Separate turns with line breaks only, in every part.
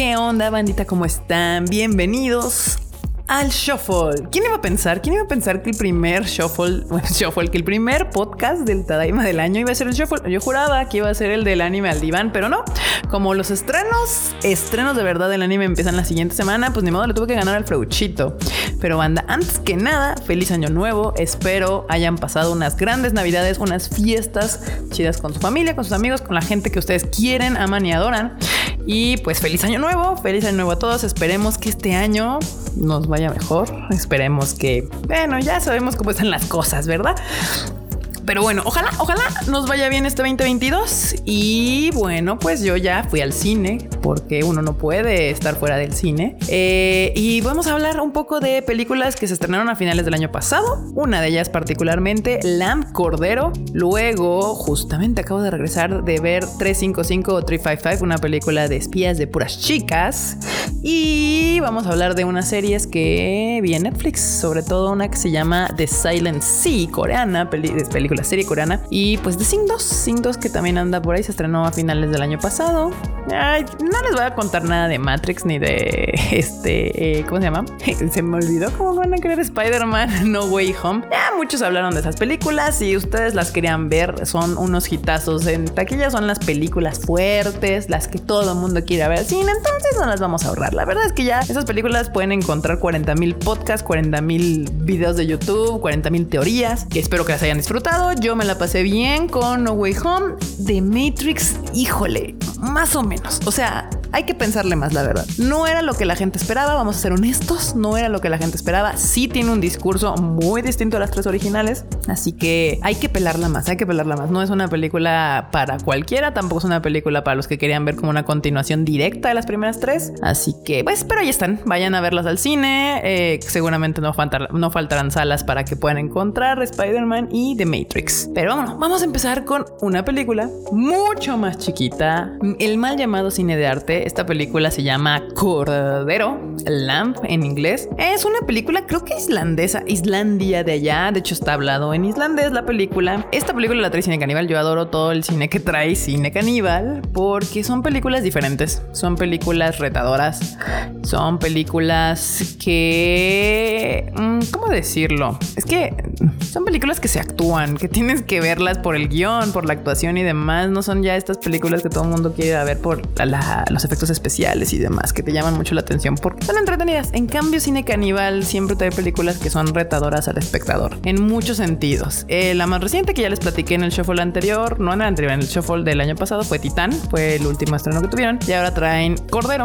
¿Qué onda, bandita? ¿Cómo están? Bienvenidos al Shuffle. ¿Quién iba a pensar? ¿Quién iba a pensar que el primer Shuffle, bueno, Shuffle, que el primer podcast del Tadaima del año iba a ser el Shuffle? Yo juraba que iba a ser el del anime al diván, pero no. Como los estrenos, estrenos de verdad del anime empiezan la siguiente semana, pues ni modo le tuve que ganar al Freuchito. Pero banda, antes que nada, feliz año nuevo. Espero hayan pasado unas grandes navidades, unas fiestas chidas con su familia, con sus amigos, con la gente que ustedes quieren, aman y adoran. Y pues feliz año nuevo, feliz año nuevo a todos. Esperemos que este año nos vaya mejor. Esperemos que, bueno, ya sabemos cómo están las cosas, ¿verdad? Pero bueno, ojalá, ojalá nos vaya bien este 2022. Y bueno, pues yo ya fui al cine porque uno no puede estar fuera del cine. Eh, y vamos a hablar un poco de películas que se estrenaron a finales del año pasado. Una de ellas particularmente, Lamb Cordero. Luego, justamente acabo de regresar de ver 355 o 355, una película de espías de puras chicas. Y vamos a hablar de unas series que vi en Netflix, sobre todo una que se llama The Silent Sea, coreana, película la serie coreana. Y pues de Sing 2, Sing 2 que también anda por ahí, se estrenó a finales del año pasado. Ay, no les voy a contar nada de Matrix ni de este, eh, ¿cómo se llama? se me olvidó cómo van a querer Spider-Man No Way Home. Ya muchos hablaron de esas películas y ustedes las querían ver, son unos hitazos en taquilla, son las películas fuertes, las que todo el mundo quiere ver al cine, entonces no las vamos a La verdad es que ya esas películas pueden encontrar 40 mil podcasts, 40 mil videos de YouTube, 40 mil teorías, que espero que las hayan disfrutado yo me la pasé bien con No Way Home. The Matrix, híjole, más o menos. O sea, hay que pensarle más, la verdad. No era lo que la gente esperaba, vamos a ser honestos, no era lo que la gente esperaba. Sí tiene un discurso muy distinto a las tres originales, así que hay que pelarla más, hay que pelarla más. No es una película para cualquiera, tampoco es una película para los que querían ver como una continuación directa de las primeras tres. Así que, pues, pero ahí están, vayan a verlas al cine. Eh, seguramente no, no faltarán salas para que puedan encontrar Spider-Man y The Matrix. Pero bueno, vamos a empezar con una película mucho más chiquita, el mal llamado cine de arte esta película se llama Cordero, Lamp en inglés. Es una película, creo que islandesa, Islandia de allá. De hecho, está hablado en islandés la película. Esta película la trae Cine Caníbal. Yo adoro todo el cine que trae Cine Caníbal porque son películas diferentes. Son películas retadoras. Son películas que. Mm, ¿Cómo decirlo? Es que son películas que se actúan, que tienes que verlas por el guion, por la actuación y demás. No son ya estas películas que todo el mundo quiere ver por los efectos especiales y demás que te llaman mucho la atención porque son entretenidas. En cambio, Cine Caníbal siempre trae películas que son retadoras al espectador en muchos sentidos. Eh, la más reciente que ya les platiqué en el shuffle anterior, no en el anterior, en el shuffle del año pasado fue Titán, fue el último estreno que tuvieron y ahora traen Cordero.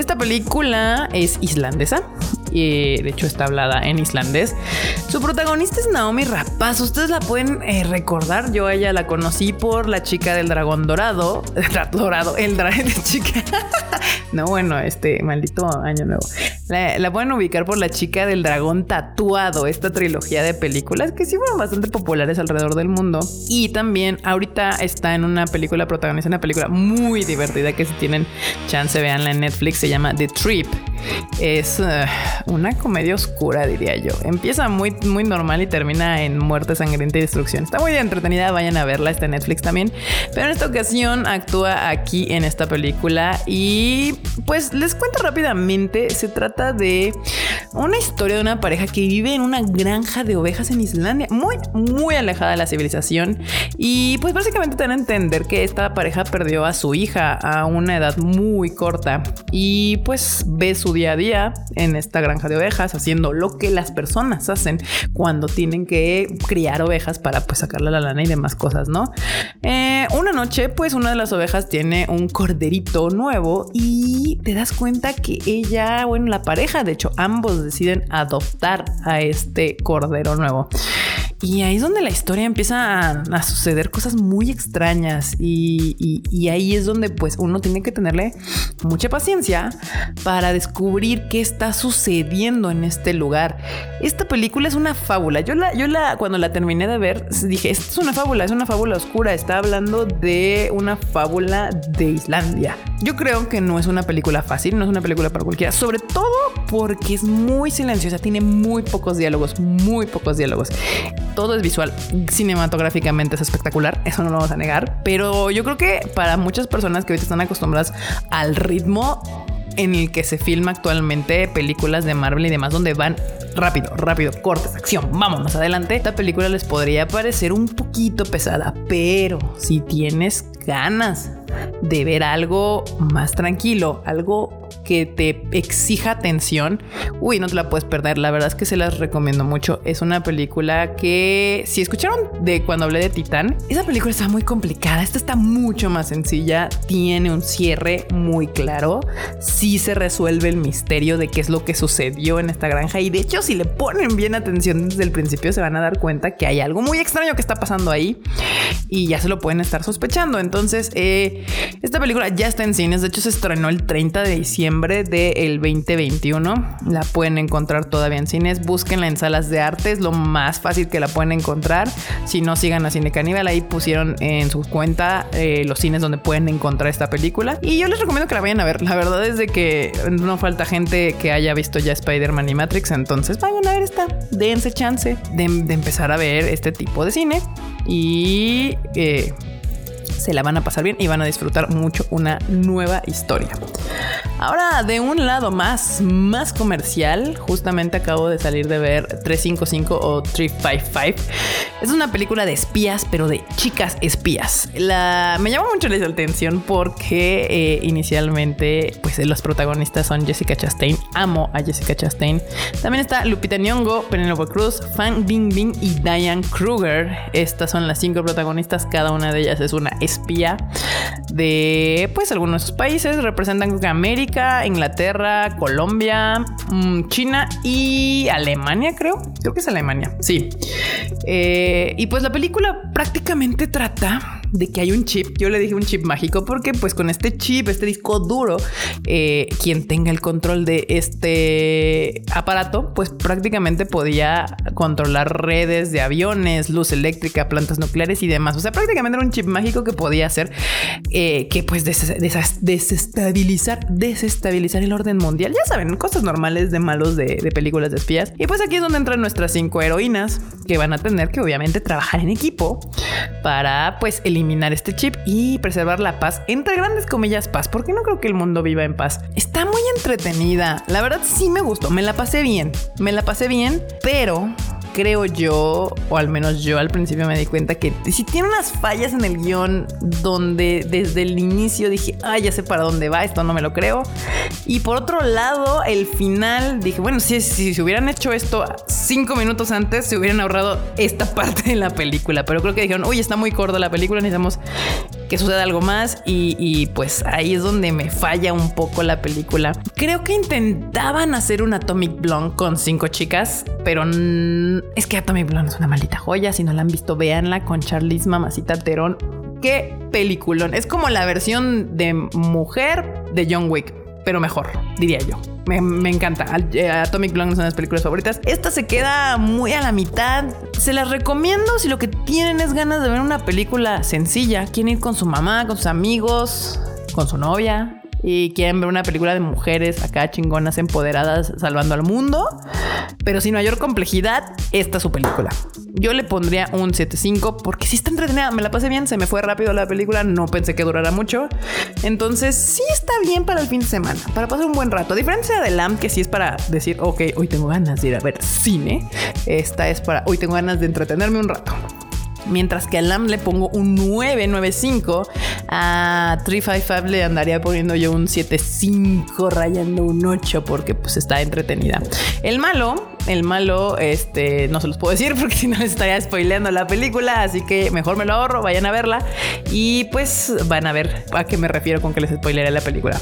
Esta película es islandesa y de hecho está hablada en islandés. Su protagonista es Naomi Rapaz. Ustedes la pueden eh, recordar. Yo a ella la conocí por la chica del dragón dorado. dorado, el dragón de chica. no, bueno, este maldito año nuevo. La, pueden ubicar por la chica del dragón tatuado, esta trilogía de películas que sí fueron bastante populares alrededor del mundo. Y también ahorita está en una película protagonista, una película muy divertida que si tienen chance veanla en Netflix, se llama The Trip. Es uh, una comedia oscura, diría yo. Empieza muy, muy normal y termina en muerte, sangrienta y destrucción. Está muy entretenida, vayan a verla, está en Netflix también. Pero en esta ocasión actúa aquí en esta película y pues les cuento rápidamente, se trata de una historia de una pareja que vive en una granja de ovejas en Islandia, muy, muy alejada de la civilización. Y pues básicamente te dan a entender que esta pareja perdió a su hija a una edad muy corta y pues ve su día a día en esta granja de ovejas haciendo lo que las personas hacen cuando tienen que criar ovejas para pues sacarle la lana y demás cosas, ¿no? Eh, una noche pues una de las ovejas tiene un corderito nuevo y te das cuenta que ella, bueno, la pareja, de hecho ambos deciden adoptar a este cordero nuevo. Y ahí es donde la historia empieza a, suceder cosas muy extrañas y, ahí es donde pues uno tiene que tenerle mucha paciencia para descubrir qué está sucediendo en este lugar. Esta película es una fábula. Yo la, yo la, cuando la terminé de ver, dije, esto es una fábula, es una fábula oscura. Está hablando de una fábula de Islandia. Yo creo que no es una película fácil, no es una película para cualquiera, sobre todo porque es muy silenciosa, tiene muy pocos diálogos, muy pocos diálogos todo es visual. Cinematográficamente es espectacular, eso no lo vamos a negar. Pero yo creo que para muchas personas que ahorita están acostumbradas al ritmo en el que se filma actualmente películas de Marvel y demás, donde van rápido, rápido, cortes, acción, vamos más adelante. Esta película les podría parecer un poquito pesada, pero si tienes ganas de ver algo más tranquilo, algo que te exija atención, uy, no te la puedes perder. La verdad es que se las recomiendo mucho. Es una película que, si escucharon de cuando hablé de Titán, esa película está muy complicada. Esta está mucho más sencilla. Tiene un cierre muy claro. Sí se resuelve el misterio de qué es lo que sucedió en esta granja. Y de hecho, si le ponen bien atención desde el principio, se van a dar cuenta que hay algo muy extraño que está pasando ahí y ya se lo pueden estar sospechando. Entonces, eh, esta película ya está en cines. De hecho, se estrenó el 30 de diciembre del 2021. La pueden encontrar todavía en cines. Búsquenla en salas de arte, es lo más fácil que la pueden encontrar. Si no, sigan a Cine Caníbal. Ahí pusieron en su cuenta eh, los cines donde pueden encontrar esta película. Y yo les recomiendo que la vayan a ver. La verdad es de que no falta gente que haya visto ya Spider-Man y Matrix. Entonces vayan a ver esta. Dense chance de, empezar a ver este tipo de cine. Y eh, se la van a pasar bien y van a disfrutar mucho una nueva historia. Ahora, de un lado más, más comercial, justamente acabo de salir de ver 355 o 355. Es una película de espías, pero de chicas espías. La, me llama mucho la atención porque eh, inicialmente, pues los protagonistas son Jessica Chastain. Amo a Jessica Chastain. También está Lupita Nyong'o, Penelope Cruz, Fang Bingbing y Diane Kruger. Estas son las cinco protagonistas. Cada una de ellas es una de, pues, algunos de sus países. Representan América Inglaterra, Colombia, mm, China y Alemania, creo. Creo que es Alemania. Sí. Eh, y pues la película prácticamente trata de que hay un chip. Yo le dije un chip mágico porque pues con este chip, este disco duro, eh, quien tenga el control de este aparato, pues prácticamente podía controlar redes de aviones, luz eléctrica, plantas nucleares y demás. O sea, prácticamente era un chip mágico que podía hacer eh, que pues desestabilizar, desestabilizar el orden mundial. Ya saben, cosas normales de malos de, películas de espías. Y pues aquí es donde entran nuestras cinco heroínas que van a tener que obviamente trabajar en equipo para pues eliminar eliminar este chip y preservar la paz, entre grandes comillas paz, porque no creo que el mundo viva en paz. Está muy entretenida, la verdad sí me gustó, me la pasé bien, me la pasé bien, pero creo yo, o al menos yo al principio me di cuenta que si tiene unas fallas en el guion donde desde el inicio dije, ay, ya sé para dónde va, esto no me lo creo. Y por otro lado, el final dije, bueno, si, si se hubieran hecho esto cinco minutos antes, se hubieran ahorrado esta parte de la película. Pero creo que dijeron, uy, está muy corta la película, necesitamos que suceda algo más. Y, y pues ahí es donde me falla un poco la película. Creo que intentaban hacer un Atomic Blonde con cinco chicas, pero es que Atomic Blonde es una maldita joya. Si no la han visto, véanla con Charlize Mamacita Terón. Qué peliculón. Es como la versión de mujer de John Wick, pero mejor, diría yo. Me, encanta. Eh, Atomic Blonde son las películas favoritas. Esta se queda muy a la mitad. Se las recomiendo si lo que tienen es ganas de ver una película sencilla. Quieren ir con su mamá, con sus amigos, con su novia, y quieren ver una película de mujeres acá chingonas empoderadas salvando al mundo, pero sin mayor complejidad, esta es su película. Yo le pondría un 7.5 porque si está entretenida, me la pasé bien, se me fue rápido la película, no pensé que durara mucho. Entonces, sí está bien para el fin de semana, para pasar un buen rato. A diferencia de LAM, que sí es para decir, ok, hoy tengo ganas de ir a ver cine, esta es para hoy tengo ganas de entretenerme un rato. Mientras que a LAM le pongo un 995, a 355 le andaría poniendo yo un 75, rayando un 8, porque pues está entretenida. El malo, el malo, este, no se los puedo decir porque si no les estaría spoileando la película, así que mejor me lo ahorro, vayan a verla y pues van a ver a qué me refiero con que les spoileré la película.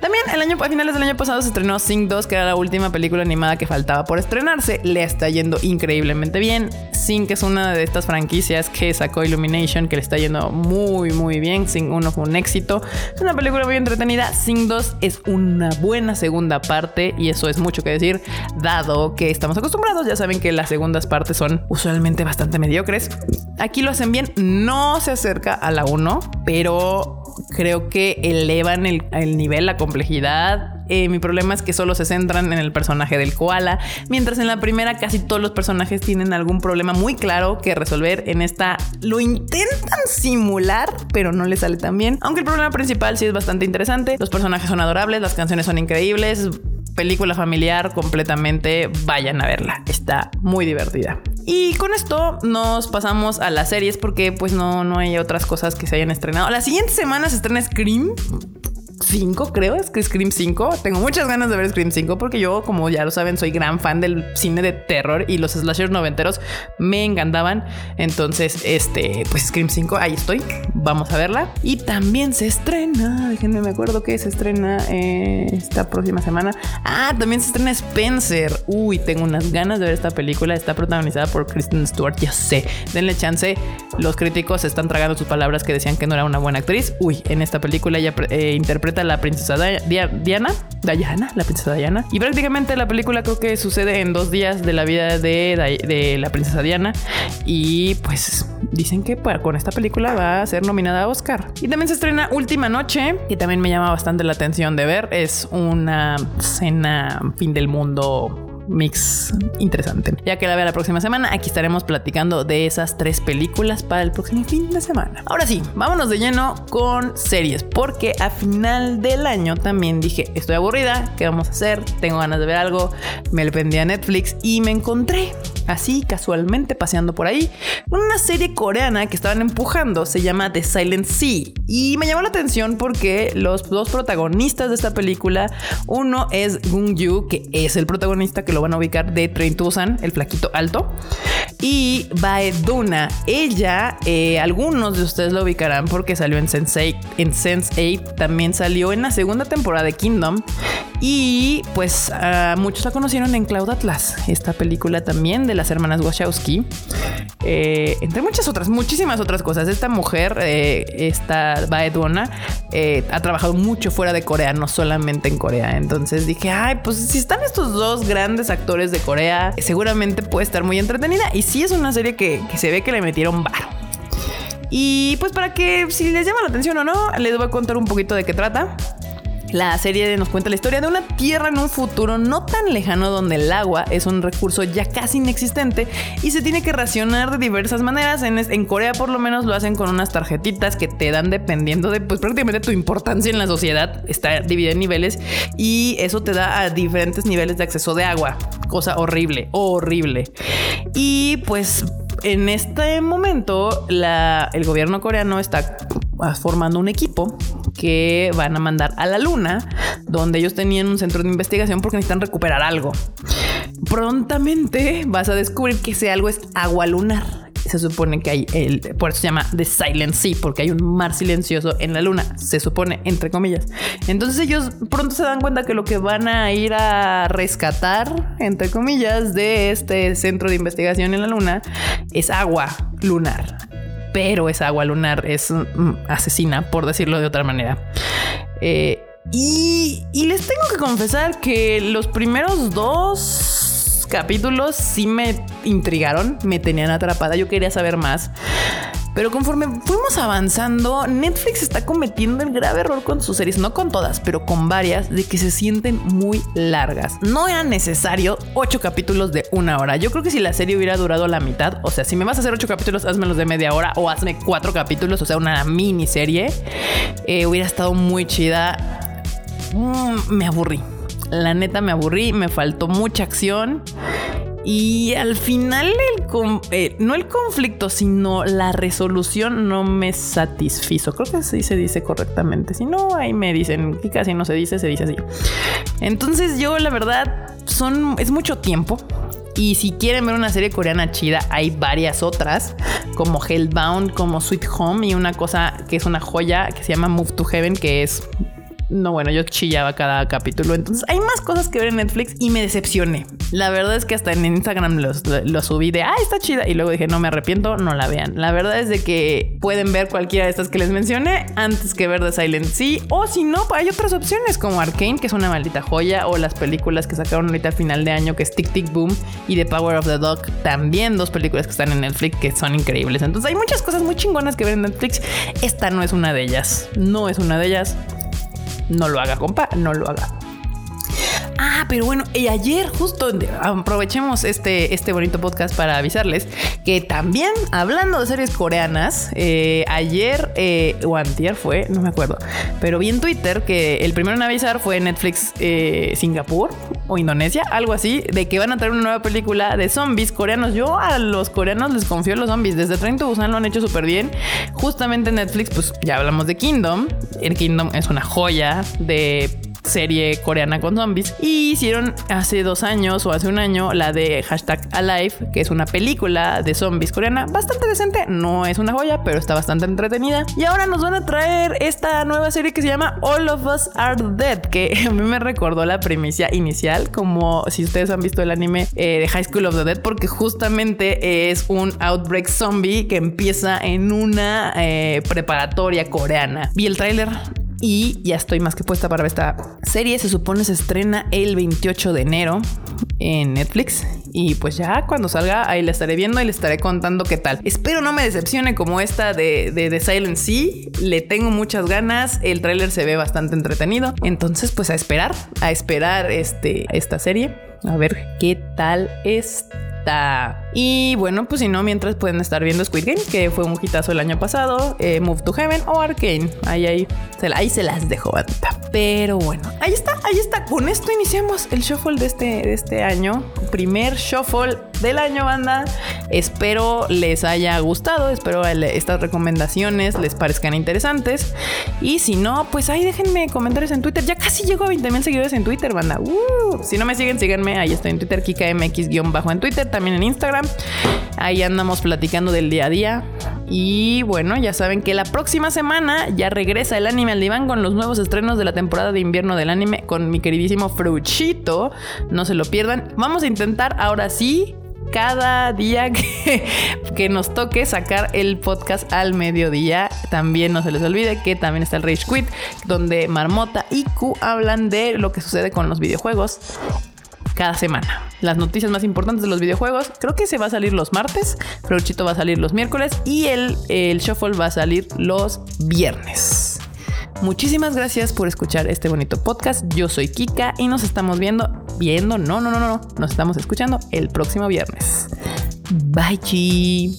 También el año, a finales del año pasado se estrenó Sing 2, que era la última película animada que faltaba por estrenarse. Le está yendo increíblemente bien. Sing es una de estas franquicias que sacó Illumination, que le está yendo muy, muy bien. Sing 1 fue un éxito. Es una película muy entretenida. Sing 2 es una buena segunda parte y eso es mucho que decir, dado que estamos acostumbrados. Ya saben que las segundas partes son usualmente bastante mediocres. Aquí lo hacen bien. No se acerca a la 1, pero Creo que elevan el, el nivel, la complejidad eh, mi problema es que solo se centran en el personaje del koala, mientras en la primera casi todos los personajes tienen algún problema muy claro que resolver. En esta lo intentan simular, pero no le sale tan bien. Aunque el problema principal sí es bastante interesante. Los personajes son adorables, las canciones son increíbles. Película familiar completamente, vayan a verla. Está muy divertida. Y con esto nos pasamos a las series porque pues no, no hay otras cosas que se hayan estrenado. La siguiente semana se estrena Scream. 5, creo, es que Scream 5. Tengo muchas ganas de ver Scream 5 porque yo, como ya lo saben, soy gran fan del cine de terror y los slashers noventeros me encantaban. Entonces, este, pues Scream 5, ahí estoy. Vamos a verla. Y también se estrena, déjenme me acuerdo que se estrena eh, esta próxima semana. Ah, también se estrena Spencer. Uy, tengo unas ganas de ver esta película. Está protagonizada por Kristen Stewart, ya sé. Denle chance. Los críticos están tragando sus palabras que decían que no era una buena actriz. Uy, en esta película ella eh, interpreta la princesa Diana, Diana, la princesa Diana. Y prácticamente la película creo que sucede en dos días de la vida de, la princesa Diana. Y pues dicen que con esta película va a ser nominada a Oscar. Y también se estrena Última Noche, que también me llama bastante la atención de ver. Es una cena fin del mundo mix interesante. Ya que la vea la próxima semana, aquí estaremos platicando de esas tres películas para el próximo fin de semana. Ahora sí, vámonos de lleno con series, porque a final del año también dije, estoy aburrida, ¿qué vamos a hacer? Tengo ganas de ver algo, me le prendí a Netflix y me encontré así casualmente paseando por ahí, una serie coreana que estaban empujando, se llama The Silent Sea. Y me llamó la atención porque los dos protagonistas de esta película, uno es Gung Yu, que es el protagonista que lo van a ubicar de Train to Busan, el flaquito alto, y Bae Duna. Ella, eh, algunos de ustedes lo ubicarán porque salió en Sense8, en Sense8, también salió en la segunda temporada de Kingdom y pues muchos la conocieron en Cloud Atlas, esta película también de las hermanas Wachowski, eh, entre muchas otras, muchísimas otras cosas. Esta mujer, eh, esta Baedona, eh, ha trabajado mucho fuera de Corea, no solamente en Corea. Entonces dije, ay, pues si están estos dos grandes actores de Corea, seguramente puede estar muy entretenida. Y sí es una serie que, que se ve que le metieron varo. Y pues para que si les llama la atención o no, les voy a contar un poquito de qué trata. La serie nos cuenta la historia de una tierra en un futuro no tan lejano donde el agua es un recurso ya casi inexistente y se tiene que racionar de diversas maneras. En, Corea por lo menos lo hacen con unas tarjetitas que te dan dependiendo de pues prácticamente tu importancia en la sociedad. Está dividida en niveles y eso te da a diferentes niveles de acceso de agua. Cosa horrible, horrible. Y pues en este momento el gobierno coreano está formando un equipo que van a mandar a la luna, donde ellos tenían un centro de investigación porque necesitan recuperar algo. Prontamente vas a descubrir que ese algo es agua lunar. Se supone que hay el, por eso se llama The Silent Sea, porque hay un mar silencioso en la luna, se supone, entre comillas. Entonces ellos pronto se dan cuenta que lo que van a ir a rescatar, entre comillas, de este centro de investigación en la luna es agua lunar pero esa agua lunar es mm, asesina, por decirlo de otra manera. Eh, y, les tengo que confesar que los primeros dos capítulos sí me intrigaron, me tenían atrapada, yo quería saber más. Pero conforme fuimos avanzando, Netflix está cometiendo el grave error con sus series, no con todas, pero con varias, de que se sienten muy largas. No era necesario ocho capítulos de una hora. Yo creo que si la serie hubiera durado la mitad, o sea, si me vas a hacer ocho capítulos, házmelos de media hora o hazme cuatro capítulos, o sea, una miniserie, eh, hubiera estado muy chida. Mm, me aburrí. La neta me aburrí, me faltó mucha acción. Y al final, el eh, no el conflicto, sino la resolución no me satisfizo. Creo que así se dice correctamente. Si no, ahí me dicen que casi no se dice, se dice así. Entonces, yo, la verdad, son, es mucho tiempo. Y si quieren ver una serie coreana chida, hay varias otras, como Hellbound, como Sweet Home y una cosa que es una joya que se llama Move to Heaven, que es no, bueno, yo chillaba cada capítulo. Entonces hay más cosas que ver en Netflix y me decepcioné. La verdad es que hasta en Instagram lo subí de, ah, está chida. Y luego dije, no me arrepiento, no la vean. La verdad es de que pueden ver cualquiera de estas que les mencioné antes que ver The Silent Sea. O si no, hay otras opciones como Arkane, que es una maldita joya, o las películas que sacaron ahorita al final de año, que es Tic Tic Boom y The Power of the Dog. También dos películas que están en Netflix que son increíbles. Entonces hay muchas cosas muy chingonas que ver en Netflix. Esta no es una de ellas. No es una de ellas. No lo haga, compa, no lo haga. Ah, pero bueno, y ayer justo aprovechemos este, este bonito podcast para avisarles que también hablando de series coreanas, eh, ayer eh, o antier fue, no me acuerdo, pero vi en Twitter que el primero en avisar fue Netflix eh, Singapur o Indonesia, algo así, de que van a traer una nueva película de zombies coreanos. Yo a los coreanos les confío en los zombies. Desde Train to Busan lo han hecho súper bien. Justamente Netflix, pues ya hablamos de Kingdom. El Kingdom es una joya de serie coreana con zombies. Y hicieron hace dos años o hace un año la de hashtag Alive, que es una película de zombies coreana bastante decente. No es una joya, pero está bastante entretenida. Y ahora nos van a traer esta nueva serie que se llama All of Us Are Dead, que a mí me recordó la primicia inicial, como si ustedes han visto el anime eh, de High School of the Dead, porque justamente es un outbreak zombie que empieza en una eh, preparatoria coreana. Vi el tráiler, y ya estoy más que puesta para ver esta serie. Se supone se estrena el 28 de enero en Netflix. Y pues ya cuando salga ahí la estaré viendo y le estaré contando qué tal. Espero no me decepcione como esta de, de, de Silent Sea. Le tengo muchas ganas. El tráiler se ve bastante entretenido. Entonces pues a esperar, a esperar este, esta serie. A ver qué tal está. Y bueno, pues si no, mientras pueden estar viendo Squid Game, que fue un hitazo el año pasado, eh, Move to Heaven o Arcane. Ahí, ahí, se, ahí se las dejo, Pero bueno, ahí está, ahí está. Con esto iniciamos el shuffle de este, de este año. Primer shuffle del año, banda. Espero les haya gustado, espero estas recomendaciones les parezcan interesantes. Y si no, pues ahí déjenme comentarios en Twitter. Ya casi llego a 20 mil seguidores en Twitter, banda. Uh, si no me siguen, síganme. Ahí estoy en Twitter, KikaMX-bajo en Twitter también en Instagram. Ahí andamos platicando del día a día. Y bueno, ya saben que la próxima semana ya regresa el anime al diván con los nuevos estrenos de la temporada de invierno del anime con mi queridísimo Fruchito. No se lo pierdan. Vamos a intentar ahora sí cada día que, que, nos toque sacar el podcast al mediodía. También no se les olvide que también está el Rage Quit, donde Marmota y Q hablan de lo que sucede con los videojuegos cada semana. Las noticias más importantes de los videojuegos, creo que se va a salir los martes, Freuchito va a salir los miércoles y el, el Shuffle va a salir los viernes. Muchísimas gracias por escuchar este bonito podcast. Yo soy Kika y nos estamos viendo, viendo, no, no, no, no, nos estamos escuchando el próximo viernes. Bye, chi.